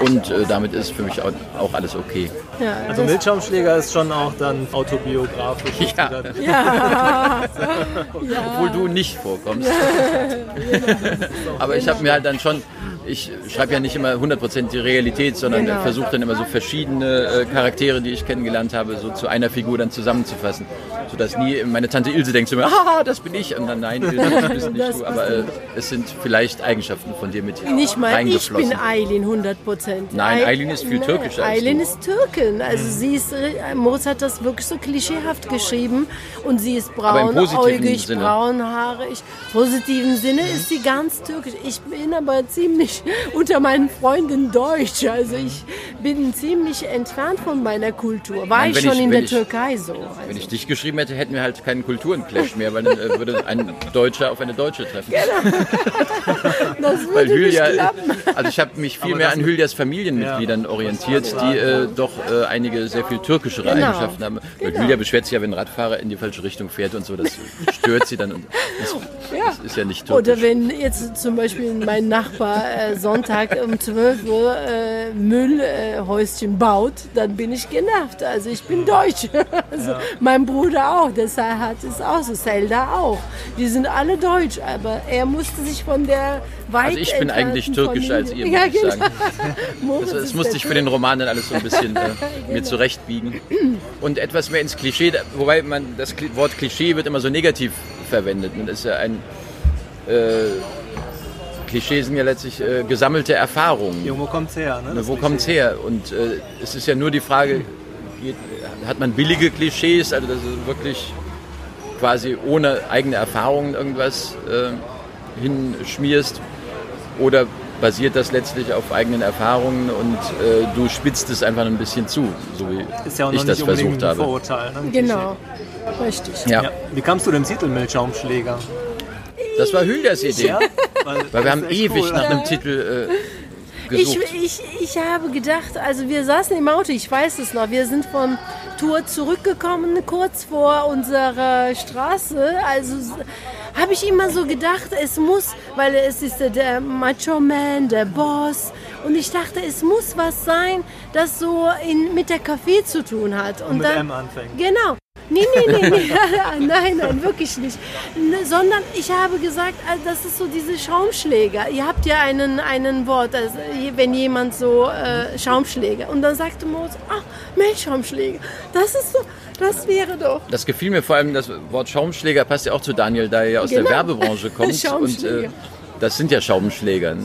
Und äh, damit ist für mich auch, auch alles okay. Ja, Also Milchschaumschläger ist schon auch dann autobiografisch. Ja. [laughs] [laughs] Obwohl du nicht vorkommst. [laughs] Aber ich habe mir halt dann schon, ich schreibe ja nicht immer 100% die Realität, sondern Genau. versuche dann immer so verschiedene äh, Charaktere, die ich kennengelernt habe, so zu einer Figur dann zusammenzufassen. Sodass nie meine Tante Ilse denkt zu mir, haha, das bin ich. Und dann, nein, Ilse, das bist nicht Das du. Aber äh, es sind vielleicht Eigenschaften von dir mit Nicht mal ich bin Eileen 100 Prozent. Nein, Eileen ist viel türkischer als Eileen ist Türkin. Also sie ist, äh, Moritz hat das wirklich so klischeehaft geschrieben. Und sie ist im braunäugig, braunhaarig. positiven Sinne ist sie ganz türkisch. Ich bin aber ziemlich [laughs] unter meinen Freunden Deutsch. Also ich bin ziemlich entfernt von meiner Kultur. War Nein, ich schon ich- in der ich- Türkei so. Wenn Also. ich dich geschrieben hätte, hätten wir halt keinen Kulturenclash mehr, weil dann äh, würde ein Deutscher auf eine Deutsche treffen. Das Weil würde nicht Hülya, klappen. also ich habe mich viel Aber mehr das- an Hülyas Familienmitgliedern orientiert, die äh, doch äh, einige sehr viel türkischere Genau. Eigenschaften haben. Weil Genau. Hülya beschwert sich ja, wenn ein Radfahrer in die falsche Richtung fährt und so, das [laughs] stört sie dann. Und das, Ja. das ist ja nicht türkisch. Oder wenn jetzt zum Beispiel mein Nachbar äh, Sonntag um 12 Uhr äh, Müllhäuschen baut, dann bin ich genervt. Also ich bin Deutsch. [laughs] Also Mein Bruder auch, der Serhat ist auch so, Zelda auch. Die sind alle Deutsch, aber er musste sich von der weit also ich bin eigentlich türkischer als ihr, Familie- muss ich ja, sagen. genau. [laughs] Moritz Das, das ist musste ich für den Roman dann alles so ein bisschen äh, [laughs] mir zurechtbiegen. Und etwas mehr ins Klischee, wobei man das Wort Klischee wird immer so negativ verwendet. Und das ist ja ein äh, Klischee sind ja letztlich äh, gesammelte Erfahrungen. Ja, wo kommt's her? Ne? Ne, wo Klischee. kommt es her? Und äh, es ist ja nur die Frage, geht, hat man billige Klischees, also dass du wirklich quasi ohne eigene Erfahrungen irgendwas äh, hinschmierst? Oder basiert das letztlich auf eigenen Erfahrungen und äh, du spitzt es einfach ein bisschen zu, so wie Ist ja auch ich noch das versucht ein habe. Vorurteil. Ne? Genau, richtig. Ja. Ja. Wie kamst du dem Titel Milchaumschläger? das war Hülders Idee, Weil, weil wir haben ewig cool. nach einem Titel äh, Ich, gesucht. ich, ich habe gedacht, also wir saßen im Auto, ich weiß es noch, wir sind von Tour zurückgekommen, kurz vor unserer Straße. Also habe ich immer so gedacht, es muss, weil es ist der- der Macho Man, der Boss. Und ich dachte, es muss was sein, das so in, mit der Kaffee zu tun hat. Und, Und mit dann, M anfängt. Genau. Nee, nee, nee, nee. [laughs] nein, nein, wirklich nicht. Ne, Sondern ich habe gesagt, also das ist so diese Schaumschläger. Ihr habt ja einen, einen Wort, also wenn jemand so äh, Schaumschläger. Und dann sagte Moritz, ach, Milchschaumschläger. Das ist so, das wäre doch. Das gefiel mir vor allem, das Wort Schaumschläger passt ja auch zu Daniel, da er ja aus Genau. der Werbebranche kommt. [laughs] und Schaumschläger. äh, das sind ja Schaumschläger.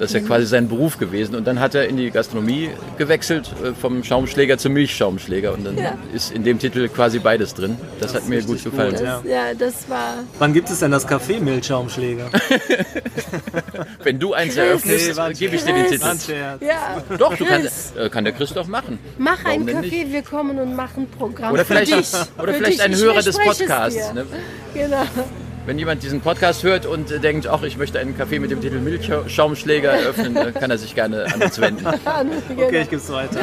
Das ist ja quasi sein Beruf gewesen. Und dann hat er in die Gastronomie gewechselt, äh, vom Schaumschläger zum Milchschaumschläger. Und dann Ja. ist in dem Titel quasi beides drin. Das, hat mir gut gefallen. gut, Das, ja, das war. Wann gibt es denn das Café Milchaumschläger? [laughs] [laughs] Wenn du eins eröffnest, Nee, warte. gebe ich dir den Chris. Titel. Ja, Doch, du Chris. kannst, äh, kann der Christoph machen. Mach Warum ein nicht? wir kommen und machen ein Programm. Oder für vielleicht, dich. oder Für vielleicht dich. ein Ich Hörer des Podcasts. Ne? Genau. Wenn jemand diesen Podcast hört und äh, denkt, ach, ich möchte einen Kaffee mit dem Titel Milchschaumschläger eröffnen, äh, kann er sich gerne an uns wenden. [laughs] genau. Okay, ich gebe es weiter.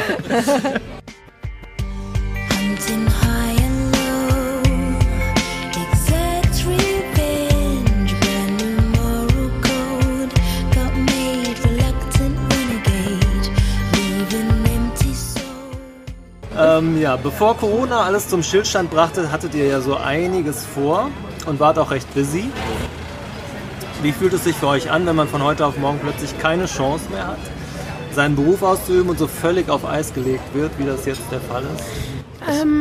Ähm, ja, bevor Corona alles zum Stillstand brachte, hattet ihr ja so einiges vor und wart auch recht busy. Wie fühlt es sich für euch an, wenn man von heute auf morgen plötzlich keine Chance mehr hat, seinen Beruf auszuüben und so völlig auf Eis gelegt wird, wie das jetzt der Fall ist?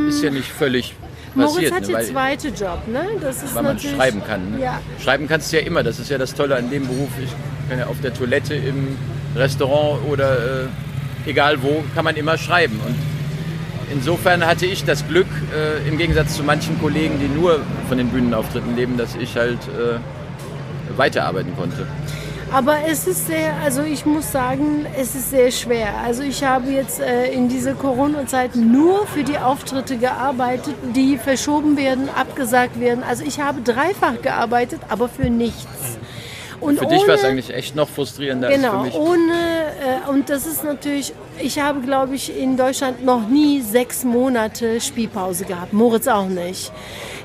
Ist ja nicht völlig Moritz passiert. hat ne, den weil, zweiten Job, ne? Das ist weil man schreiben kann. Ne? Ja. Schreiben kannst du ja immer. Das ist ja das Tolle an dem Beruf. Ich kann ja auf der Toilette, im Restaurant oder äh, egal wo, kann man immer schreiben. Und insofern hatte ich das Glück, äh, im Gegensatz zu manchen Kollegen, die nur von den Bühnenauftritten leben, dass ich halt äh, weiterarbeiten konnte. Aber es ist sehr, also ich muss sagen, es ist sehr schwer. Also ich habe jetzt äh, in dieser Corona-Zeit nur für die Auftritte gearbeitet, die verschoben werden, abgesagt werden. Also ich habe dreifach gearbeitet, aber für nichts. Und Für dich war es ohne- eigentlich echt noch frustrierender als für Genau, mich. ohne, äh, und das ist natürlich, ich habe, glaube ich, in Deutschland noch nie sechs Monate Spielpause gehabt. Moritz auch nicht.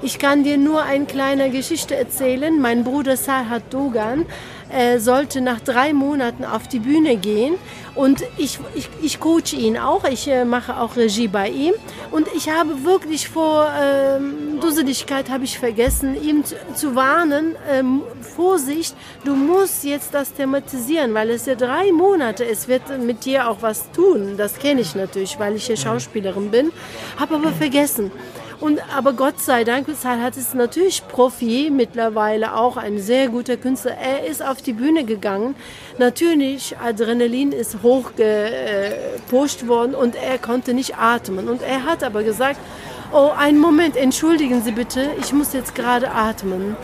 Ich kann dir nur eine kleine Geschichte erzählen. Mein Bruder Sarhat Dogan äh, sollte nach drei Monaten auf die Bühne gehen. Und ich, ich, ich coache ihn auch, ich äh, mache auch Regie bei ihm. Und ich habe wirklich vor ähm, Dusseligkeit habe ich vergessen, ihm zu, zu warnen, ähm, Vorsicht, du musst jetzt das thematisieren, weil es ja drei Monate, es wird mit dir auch was tun, das kenne ich natürlich, weil ich ja Schauspielerin bin, habe aber vergessen. Und, aber Gott sei Dank, hat es natürlich Profi, mittlerweile auch ein sehr guter Künstler. Er ist auf die Bühne gegangen. Natürlich, Adrenalin ist hochgepusht worden und er konnte nicht atmen. Und er hat aber gesagt, oh, einen Moment, entschuldigen Sie bitte, ich muss jetzt gerade atmen.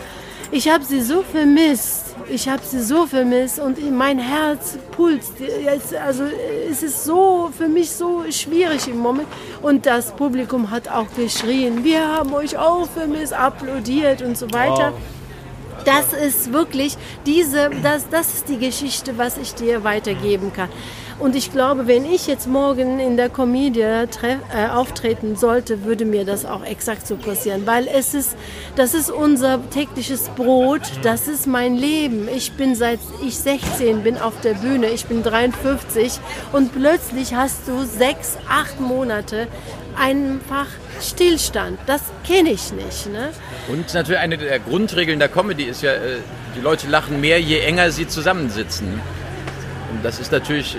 Ich habe sie so vermisst. Ich habe sie so vermisst und mein Herz pulst. Jetzt, Also es ist so für mich so schwierig im Moment. Und das Publikum hat auch geschrien, wir haben euch auch vermisst, applaudiert und so weiter. Das ist wirklich diese, das, das ist die Geschichte, was ich dir weitergeben kann. Und ich glaube, wenn ich jetzt morgen in der Comedie tre- äh, auftreten sollte, würde mir das auch exakt so passieren, weil es ist, das ist unser tägliches Brot, das ist mein Leben. Ich bin seit ich 16 bin auf der Bühne, ich bin 53 und plötzlich hast du sechs, acht Monate einfach Stillstand. Das kenne ich nicht. Ne? Und natürlich eine der Grundregeln der Comedy ist ja, äh, die Leute lachen mehr, je enger sie zusammensitzen. Und das ist natürlich äh,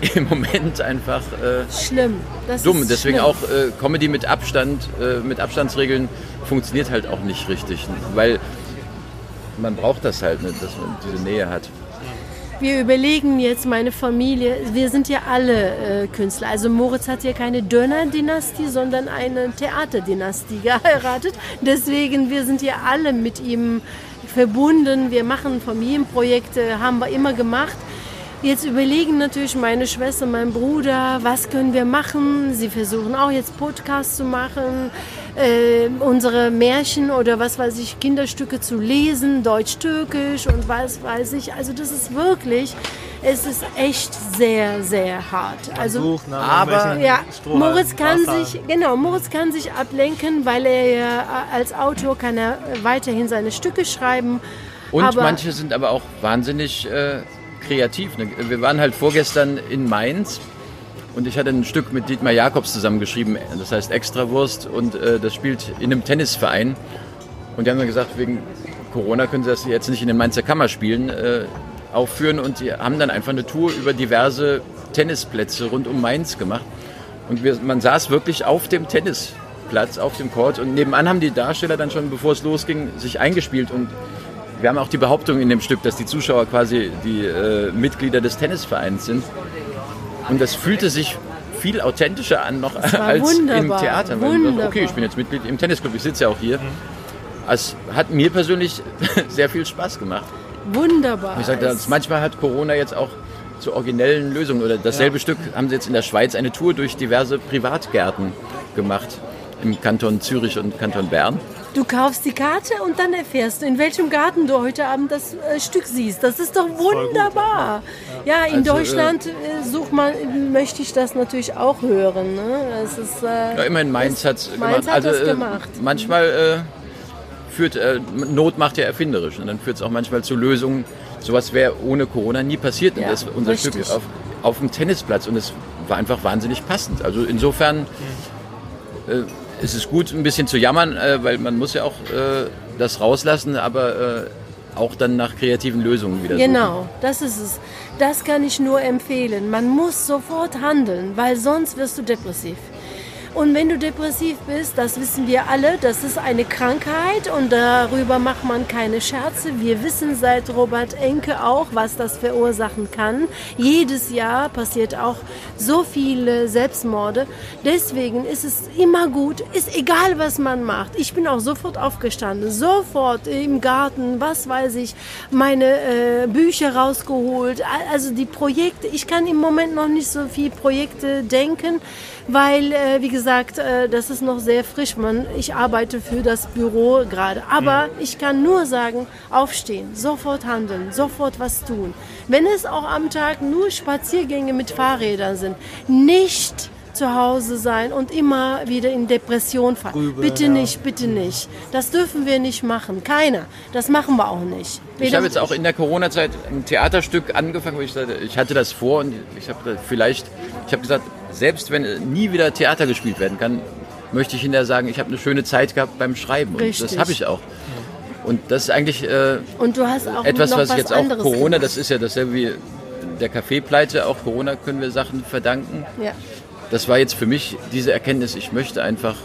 [laughs] im Moment einfach äh, Schlimm. Das dumm. Deswegen schlimm. auch äh, Comedy mit Abstand, äh, mit Abstandsregeln funktioniert halt auch nicht richtig. Weil man braucht das halt, ne, dass man diese Nähe hat. Wir überlegen jetzt, meine Familie, wir sind ja alle äh, Künstler. Also Moritz hat ja keine Döner-Dynastie, sondern eine Theaterdynastie [laughs] geheiratet. Deswegen, wir sind ja alle mit ihm verbunden. Wir machen Familienprojekte, haben wir immer gemacht. Jetzt überlegen natürlich meine Schwester, mein Bruder, was können wir machen. Sie versuchen auch jetzt Podcasts zu machen, äh, unsere Märchen oder was weiß ich, Kinderstücke zu lesen, Deutsch-Türkisch und was weiß ich. Also das ist wirklich, es ist echt sehr, sehr hart. Also nach aber- ja, Moritz kann Wasser. sich, genau, Moritz kann sich ablenken, weil er ja als Autor kann er weiterhin seine Stücke schreiben. Und aber manche sind aber auch wahnsinnig äh, kreativ. Ne? Wir waren halt vorgestern in Mainz und ich hatte ein Stück mit Dietmar Jakobs zusammengeschrieben, das heißt Extrawurst und äh, das spielt in einem Tennisverein. Und die haben dann gesagt, wegen Corona können sie das jetzt nicht in den Mainzer Kammerspielen äh, aufführen und die haben dann einfach eine Tour über diverse Tennisplätze rund um Mainz gemacht. Und wir, man saß wirklich auf dem Tennisplatz, auf dem Court und nebenan haben die Darsteller dann schon, bevor es losging, sich eingespielt und wir haben auch die Behauptung in dem Stück, dass die Zuschauer quasi die äh, Mitglieder des Tennisvereins sind. Und das fühlte sich viel authentischer an noch als im Theater. Weil wunderbar. okay, ich bin jetzt Mitglied im Tennisclub, ich sitze ja auch hier. Es hat mir persönlich [laughs] sehr viel Spaß gemacht. wunderbar. Ich das, manchmal hat Corona jetzt auch zu originellen Lösungen oder dasselbe Stück haben sie jetzt in der Schweiz eine Tour durch diverse Privatgärten gemacht im Kanton Zürich und Kanton Bern. Du kaufst die Karte und dann erfährst du, in welchem Garten du heute Abend das äh, Stück siehst. Das ist doch wunderbar. Ja, in Also, äh, Deutschland äh, sucht man, möchte ich das natürlich auch hören. Ne? Das ist, äh, Ja, immerhin Mainz hat es Mainz gemacht. hat also, das äh, gemacht. manchmal äh, führt äh, Not macht ja erfinderisch und dann führt es auch manchmal zu Lösungen. Sowas wäre ohne Corona nie passiert. Und Ja, das ist unser richtig. Stück auf, auf dem Tennisplatz und es war einfach wahnsinnig passend. Also insofern äh, ist es gut, ein bisschen zu jammern, äh, weil man muss ja auch äh, das rauslassen, aber äh, auch dann nach kreativen Lösungen wieder suchen. Genau, das ist es. Das kann ich nur empfehlen. Man muss sofort handeln, weil sonst wirst du depressiv. Und wenn du depressiv bist, das wissen wir alle, das ist eine Krankheit und darüber macht man keine Scherze. Wir wissen seit Robert Enke auch, was das verursachen kann. Jedes Jahr passiert auch so viele Selbstmorde. Deswegen ist es immer gut, ist egal, was man macht. Ich bin auch sofort aufgestanden, sofort im Garten, was weiß ich, meine äh, Bücher rausgeholt. Also die Projekte, ich kann im Moment noch nicht so viel Projekte denken, weil, äh, wie gesagt, äh, das ist noch sehr frisch. Man, ich arbeite für das Büro gerade. Aber ich kann nur sagen, aufstehen, sofort handeln, sofort was tun. Wenn es auch am Tag nur Spaziergänge mit Fahrrädern sind, nicht zu Hause sein und immer wieder in Depression fallen. Grübeln, bitte ja. nicht, bitte nicht. Das dürfen wir nicht machen. Keiner. Das machen wir auch nicht. Ich habe jetzt auch in der Corona-Zeit ein Theaterstück angefangen, wo ich sagte, ich hatte das vor und ich habe vielleicht, ich habe gesagt, selbst wenn nie wieder Theater gespielt werden kann, möchte ich hinterher sagen, ich habe eine schöne Zeit gehabt beim Schreiben. Und Richtig. das habe ich auch. Und das ist eigentlich äh, und du hast auch etwas, was ich jetzt auch Corona, gemacht. das ist ja dasselbe wie der Kaffeepleite, auch Corona können wir Sachen verdanken. Ja. Das war jetzt für mich diese Erkenntnis, ich möchte einfach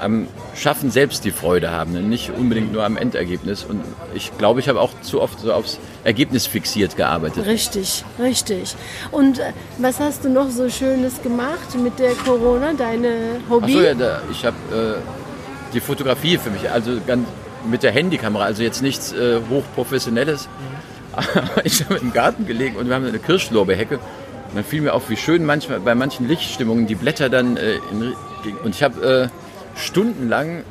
am Schaffen selbst die Freude haben, ne? nicht unbedingt nur am Endergebnis. Und ich glaube, ich habe auch zu oft so aufs Ergebnis fixiert gearbeitet. Richtig, richtig. Und äh, was hast du noch so Schönes gemacht mit der Corona, deine Hobby? Achso, ja, da, ich habe äh, die Fotografie für mich, also ganz, mit der Handykamera, also jetzt nichts äh, hochprofessionelles. Aber [laughs] ich habe im Garten gelegen und wir haben eine Kirschlorbeerhecke. Und dann fiel mir auf, wie schön manchmal bei manchen Lichtstimmungen die Blätter dann äh, in, und ich habe äh, stundenlang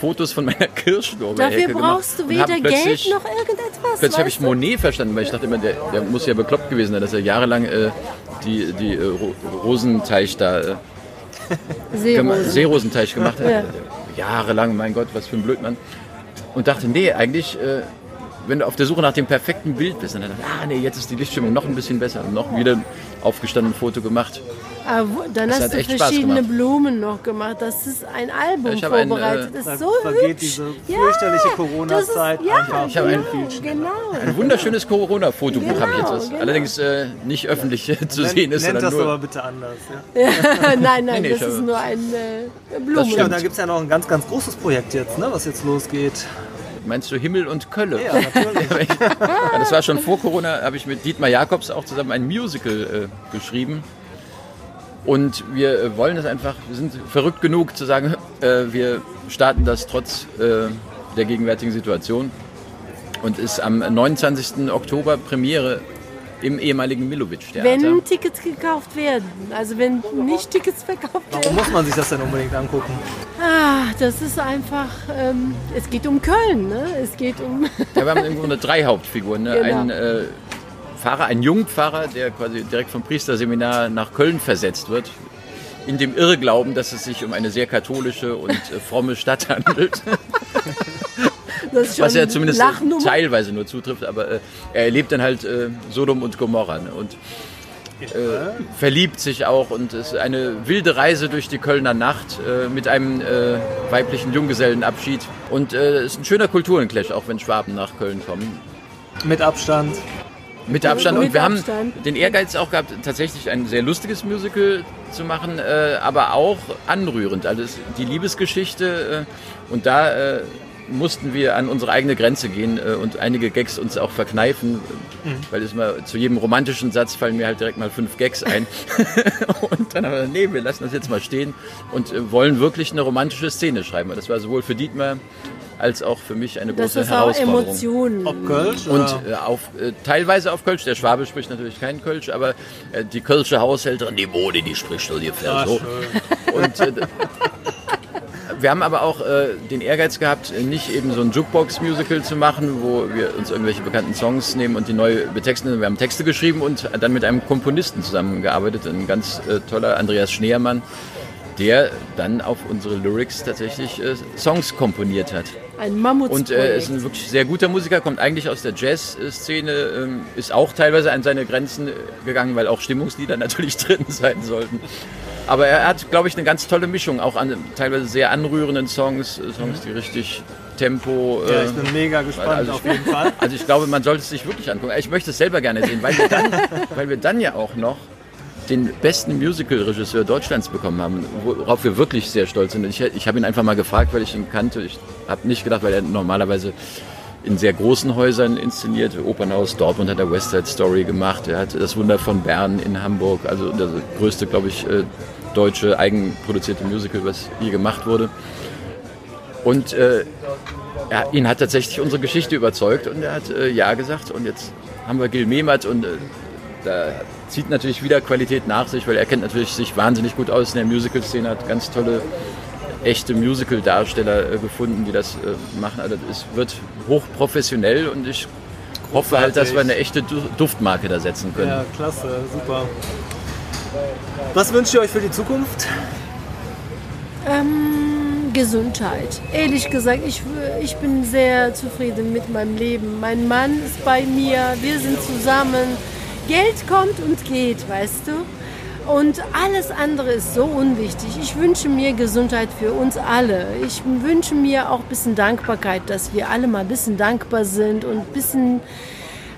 Fotos von meiner Kirschlorbeerhecke Dafür brauchst du weder Geld noch irgendetwas. Plötzlich habe ich? Monet verstanden, weil ich dachte immer, der, der muss ja bekloppt gewesen sein, dass er jahrelang äh, die, die äh, Ro Rosenteich da, äh, Seerosen. Seerosenteich gemacht hat. Ja. Jahrelang, mein Gott, was für ein Blödmann. Und dachte, nee, eigentlich, äh, wenn du auf der Suche nach dem perfekten Bild bist, dann dachte ich, ah nee, jetzt ist die Lichtstimmung noch ein bisschen besser. Und noch wieder aufgestanden, ein Foto gemacht. Aber wo- dann Das hast du verschiedene. Blumen noch gemacht. Das ist ein Album Ich habe ein, vorbereitet. äh, das Da ist so vergeht hübsch. diese Ja, fürchterliche das Corona-Zeit ist- ja, einfach Ich habe viel, ein-. Genau. Ein wunderschönes Corona-Fotobuch habe ich jetzt. Was. genau. Allerdings äh, nicht öffentlich [laughs] zu sehen ist, Nennt das nur... aber bitte anders. Ja. [laughs] nein, nein, nee, das ist nur ein äh, Das Blumen. stimmt. Ja, und da gibt es ja noch ein ganz, ganz großes Projekt jetzt, ne, was jetzt losgeht. Meinst du Himmel und Kölle? Ja, natürlich. [laughs] Das war schon vor Corona, habe ich mit Dietmar Jakobs auch zusammen ein Musical äh, geschrieben. Und wir äh, wollen es einfach, wir sind verrückt genug zu sagen, äh, wir starten das trotz äh, der gegenwärtigen Situation. Und ist am 29. Oktober Premiere im ehemaligen Milovic-Theater. Wenn Tickets gekauft werden, also wenn nicht Tickets verkauft Warum werden. muss man sich das denn unbedingt angucken? Ah, das ist einfach, ähm, es geht um Köln, ne? Es geht um, Ja, wir haben im Grunde drei Hauptfiguren. Ne? Genau. Ein äh, Pfarrer, ein Jungpfarrer, der quasi direkt vom Priesterseminar nach Köln versetzt wird. In dem Irrglauben, dass es sich um eine sehr katholische und äh, fromme Stadt handelt. [laughs] das ist schon Was ja zumindest äh, Lachnummer. teilweise nur zutrifft. Aber äh, er erlebt dann halt äh, Sodom und Gomorra. Ne? Und äh, verliebt sich auch und es ist eine wilde Reise durch die Kölner Nacht äh, mit einem äh, weiblichen Junggesellenabschied. Und äh, es ist ein schöner Kulturenclash, auch wenn Schwaben nach Köln kommen. Mit Abstand. Mit Abstand. Und wir haben den Ehrgeiz auch gehabt, tatsächlich ein sehr lustiges Musical zu machen, äh, aber auch anrührend. Also die Liebesgeschichte äh, und da äh, mussten wir an unsere eigene Grenze gehen äh, und einige Gags uns auch verkneifen, weil es mal zu jedem romantischen Satz fallen mir halt direkt mal fünf Gags ein. [laughs] und dann haben wir gesagt, nee, wir lassen das jetzt mal stehen und äh, wollen wirklich eine romantische Szene schreiben. Und das war sowohl für Dietmar als auch für mich eine Das große ist auch Herausforderung. Emotionen. Ob Kölsch Und äh, auf, äh, teilweise auf Kölsch. Der Schwabe spricht natürlich kein Kölsch, aber äh, die Kölsche Haushälterin, die Mode, die spricht ungefähr Ah, so. schön. Und äh, [laughs] wir haben aber auch äh, den Ehrgeiz gehabt, nicht eben so ein Jukebox-Musical zu machen, wo wir uns irgendwelche bekannten Songs nehmen und die neu betexten. Wir haben Texte geschrieben und dann mit einem Komponisten zusammengearbeitet, ein ganz äh, toller Andreas Schneermann, der dann auf unsere Lyrics tatsächlich äh, Songs komponiert hat. Ein Und Mammutsprojekt. äh, ist ein wirklich sehr guter Musiker, kommt eigentlich aus der Jazz-Szene, ähm, ist auch teilweise an seine Grenzen äh, gegangen, weil auch Stimmungslieder [laughs] natürlich drin sein sollten. Aber er hat, glaube ich, eine ganz tolle Mischung, auch an teilweise sehr anrührenden Songs, äh, Songs, die richtig Tempo. Ja, äh, ich bin mega gespannt also- auf jeden Fall. [laughs] also ich glaube, man sollte es sich wirklich angucken. Ich möchte es selber gerne sehen, weil wir dann, [laughs] weil wir dann ja auch noch den besten Musical-Regisseur Deutschlands bekommen haben, worauf wir wirklich sehr stolz sind. Ich, ich habe ihn einfach mal gefragt, weil ich ihn kannte. Ich habe nicht gedacht, weil er normalerweise in sehr großen Häusern inszeniert. Opernhaus Dortmund hat er West Side Story gemacht. Er hat das Wunder von Bern in Hamburg, also das größte, glaube ich, äh, deutsche eigenproduzierte Musical, was je gemacht wurde. Und äh, ja, ihn hat tatsächlich unsere Geschichte überzeugt und er hat äh, Ja gesagt. Und jetzt haben wir Gil Mehmet und äh, da zieht natürlich wieder Qualität nach sich, weil er kennt natürlich sich wahnsinnig gut aus in der Musical-Szene, hat ganz tolle, echte Musical-Darsteller äh, gefunden, die das äh, machen. Also es wird hochprofessionell und ich hoffe halt, dass wir eine echte Du- Duftmarke da setzen können. Ja, klasse, super. Was wünscht ihr euch für die Zukunft? Ähm, Gesundheit. Ehrlich gesagt, ich, ich bin sehr zufrieden mit meinem Leben. Mein Mann ist bei mir, wir sind zusammen. Geld kommt und geht, weißt du? Und alles andere ist so unwichtig. Ich wünsche mir Gesundheit für uns alle. Ich wünsche mir auch ein bisschen Dankbarkeit, dass wir alle mal ein bisschen dankbar sind und ein bisschen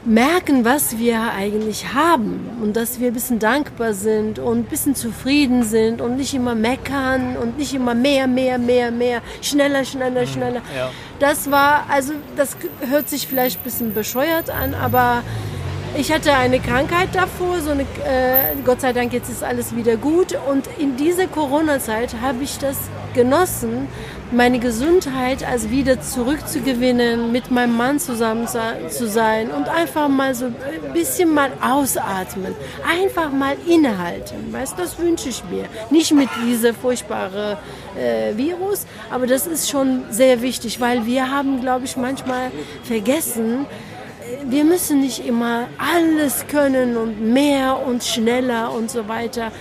merken, was wir eigentlich haben und dass wir ein bisschen dankbar sind und ein bisschen zufrieden sind und nicht immer meckern und nicht immer mehr, mehr, mehr, mehr, schneller, schneller, schneller. ja. Das war, also das hört sich vielleicht ein bisschen bescheuert an, aber Ich hatte eine Krankheit davor, so eine, äh, Gott sei Dank jetzt ist alles wieder gut. Und in dieser Corona-Zeit habe ich das genossen, meine Gesundheit also wieder zurückzugewinnen, mit meinem Mann zusammen sa- zu sein und einfach mal so ein bisschen mal ausatmen, einfach mal innehalten. Weißt, das wünsche ich mir. Nicht mit dieser furchtbaren äh, Virus, aber das ist schon sehr wichtig, weil wir haben, glaube ich, manchmal vergessen, wir müssen nicht immer alles können und mehr und schneller und so weiter.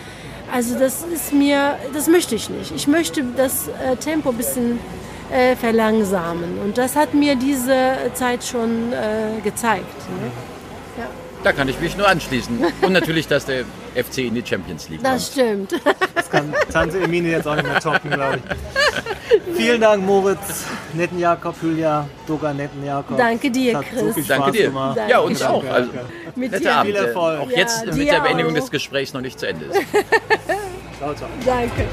Also das ist mir, das möchte ich nicht. Ich möchte das äh, Tempo ein bisschen äh, verlangsamen. Und das hat mir diese Zeit schon äh, gezeigt. Ne? Da kann ich mich nur anschließen. Und natürlich, dass der FC in die Champions League Das kommt. stimmt. Das kann Tante Emine jetzt auch nicht mehr toppen, glaube ich. [laughs] Vielen Dank, Moritz, Netten Jakob, Julia, Doga, Netten Jakob. Danke dir, Hat so Chris. viel Danke Spaß dir. Gemacht. Ja, uns Danke. auch. Also, Mit dir. Abend. Viel Erfolg. Auch Ja, jetzt mit dir der Beendigung auch. des Gesprächs noch nicht zu Ende ist. Ciao, ciao. Danke.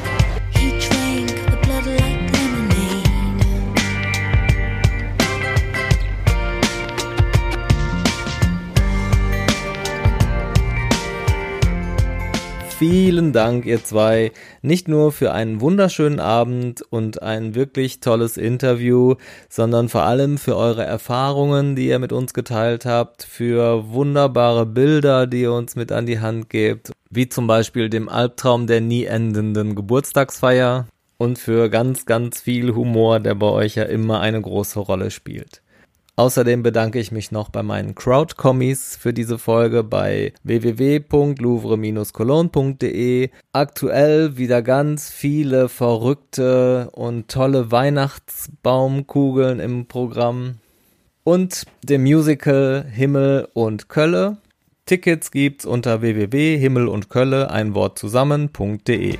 Vielen Dank, ihr zwei, nicht nur für einen wunderschönen Abend und ein wirklich tolles Interview, sondern vor allem für eure Erfahrungen, die ihr mit uns geteilt habt, für wunderbare Bilder, die ihr uns mit an die Hand gebt, wie zum Beispiel dem Albtraum der nie endenden Geburtstagsfeier und für ganz, ganz viel Humor, der bei euch ja immer eine große Rolle spielt. Außerdem bedanke ich mich noch bei meinen Crowd-Kommis für diese Folge bei www.louvre-cologne.de. Aktuell wieder ganz viele verrückte und tolle Weihnachtsbaumkugeln im Programm. Und dem Musical Himmel und Kölle. Tickets gibt's unter www.himmel und Kölle ein Wort zusammen.de.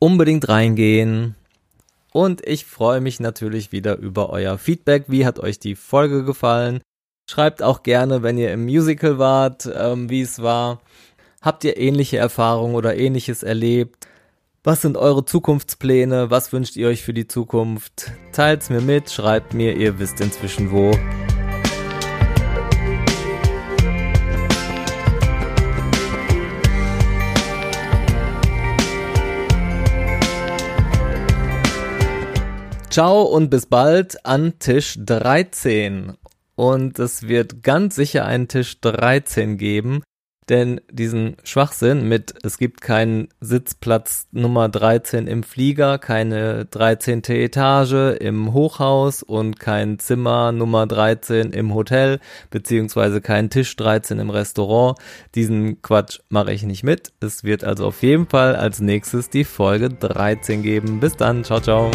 unbedingt reingehen. Und ich freue mich natürlich wieder über euer Feedback. Wie hat euch die Folge gefallen? Schreibt auch gerne, wenn ihr im Musical wart, ähm, wie es war. Habt ihr ähnliche Erfahrungen oder ähnliches erlebt? Was sind eure Zukunftspläne? Was wünscht ihr euch für die Zukunft? Teilt's mir mit, schreibt mir, ihr wisst inzwischen wo. Ciao und bis bald an Tisch 13. Und es wird ganz sicher einen Tisch 13 geben, denn diesen Schwachsinn mit, es gibt keinen Sitzplatz Nummer 13 im Flieger, keine 13. Etage im Hochhaus und kein Zimmer Nummer 13 im Hotel, beziehungsweise kein Tisch 13 im Restaurant. Diesen Quatsch mache ich nicht mit. Es wird also auf jeden Fall als nächstes die Folge 13 geben. Bis dann, ciao, ciao.